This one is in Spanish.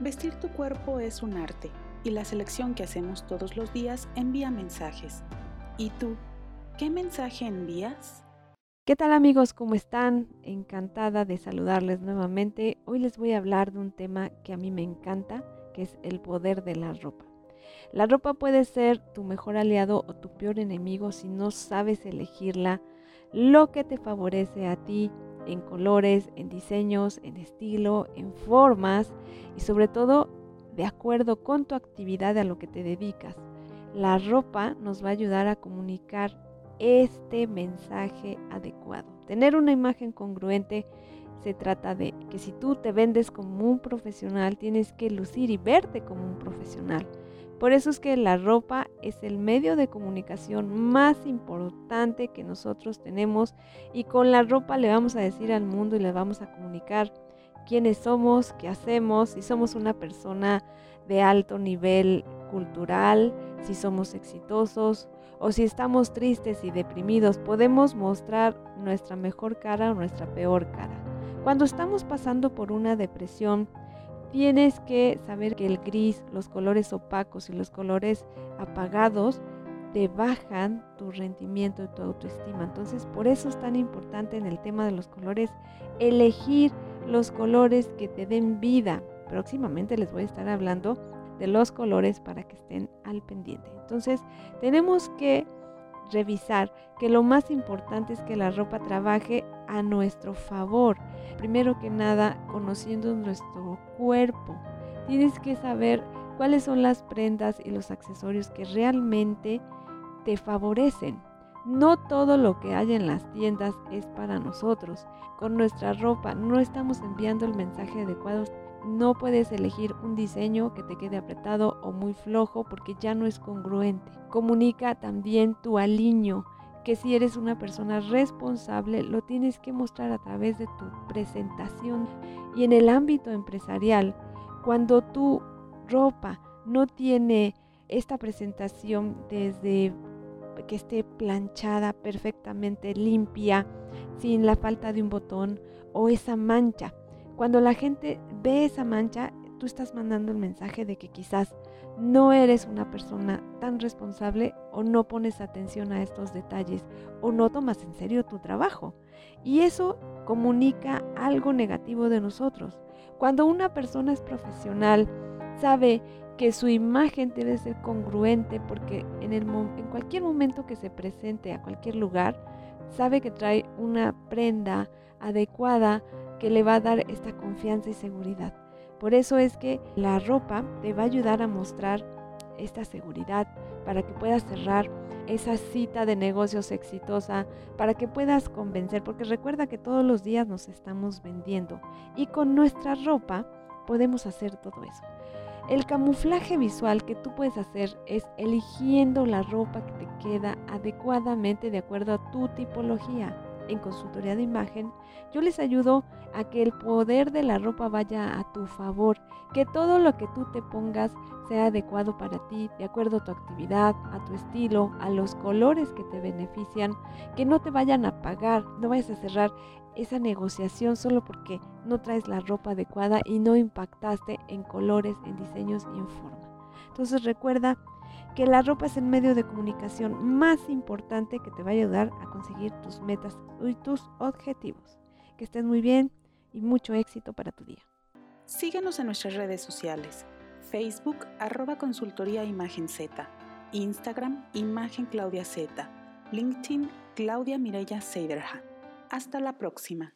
Vestir tu cuerpo es un arte y la selección que hacemos todos los días envía mensajes. ¿Y tú, qué mensaje envías? ¿Qué tal amigos? ¿Cómo están? Encantada de saludarles nuevamente. Hoy les voy a hablar de un tema que a mí me encanta, que es el poder de la ropa. La ropa puede ser tu mejor aliado o tu peor enemigo si no sabes elegirla, lo que te favorece a ti en colores, en diseños, en estilo, en formas y sobre todo de acuerdo con tu actividad a lo que te dedicas. La ropa nos va a ayudar a comunicar este mensaje adecuado. Tener una imagen congruente se trata de que si tú te vendes como un profesional, tienes que lucir y verte como un profesional. Por eso es que la ropa es el medio de comunicación más importante que nosotros tenemos y con la ropa le vamos a decir al mundo y le vamos a comunicar quiénes somos, qué hacemos, si somos una persona de alto nivel cultural, si somos exitosos o si estamos tristes y deprimidos, podemos mostrar nuestra mejor cara o nuestra peor cara. Cuando estamos pasando por una depresión, tienes que saber que el gris, los colores opacos y los colores apagados te bajan tu rendimiento y tu autoestima. Entonces, por eso es tan importante en el tema de los colores elegir los colores que te den vida. Próximamente les voy a estar hablando de los colores para que estén al pendiente. Entonces, tenemos que revisar que lo más importante es que la ropa trabaje a nuestro favor. Primero que nada, conociendo nuestro cuerpo. Tienes que saber cuáles son las prendas y los accesorios que realmente te favorecen. No todo lo que hay en las tiendas es para nosotros. Con nuestra ropa no estamos enviando el mensaje adecuado. No puedes elegir un diseño que te quede apretado o muy flojo porque ya no es congruente. Comunica también tu aliño, que si eres una persona responsable lo tienes que mostrar a través de tu presentación. Y en el ámbito empresarial, cuando tu ropa no tiene esta presentación desde que esté planchada perfectamente limpia, sin la falta de un botón o esa mancha, cuando la gente ve esa mancha, tú estás mandando el mensaje de que quizás no eres una persona tan responsable o no pones atención a estos detalles o no tomas en serio tu trabajo. Y eso comunica algo negativo de nosotros. Cuando una persona es profesional, sabe que su imagen debe ser congruente porque en, cualquier momento que se presente a cualquier lugar, sabe que trae una prenda adecuada que le va a dar esta confianza y seguridad. Por eso es que la ropa te va a ayudar a mostrar esta seguridad para que puedas cerrar esa cita de negocios exitosa, para que puedas convencer, porque recuerda que todos los días nos estamos vendiendo y con nuestra ropa podemos hacer todo eso. El camuflaje visual que tú puedes hacer es eligiendo la ropa que te queda adecuadamente de acuerdo a tu tipología en consultoría de imagen, yo les ayudo a que el poder de la ropa vaya a tu favor, que todo lo que tú te pongas sea adecuado para ti, de acuerdo a tu actividad, a tu estilo, a los colores que te benefician, que no te vayan a pagar, no vayas a cerrar esa negociación solo porque no traes la ropa adecuada y no impactaste en colores, en diseños y en forma. Entonces recuerda que la ropa es el medio de comunicación más importante que te va a ayudar a conseguir tus metas y tus objetivos. Que estés muy bien y mucho éxito para tu día. Síguenos en nuestras redes sociales. Facebook, arroba Z. Instagram, Imagen Claudia. LinkedIn, Claudia Mireya Seiderhan. Hasta la próxima.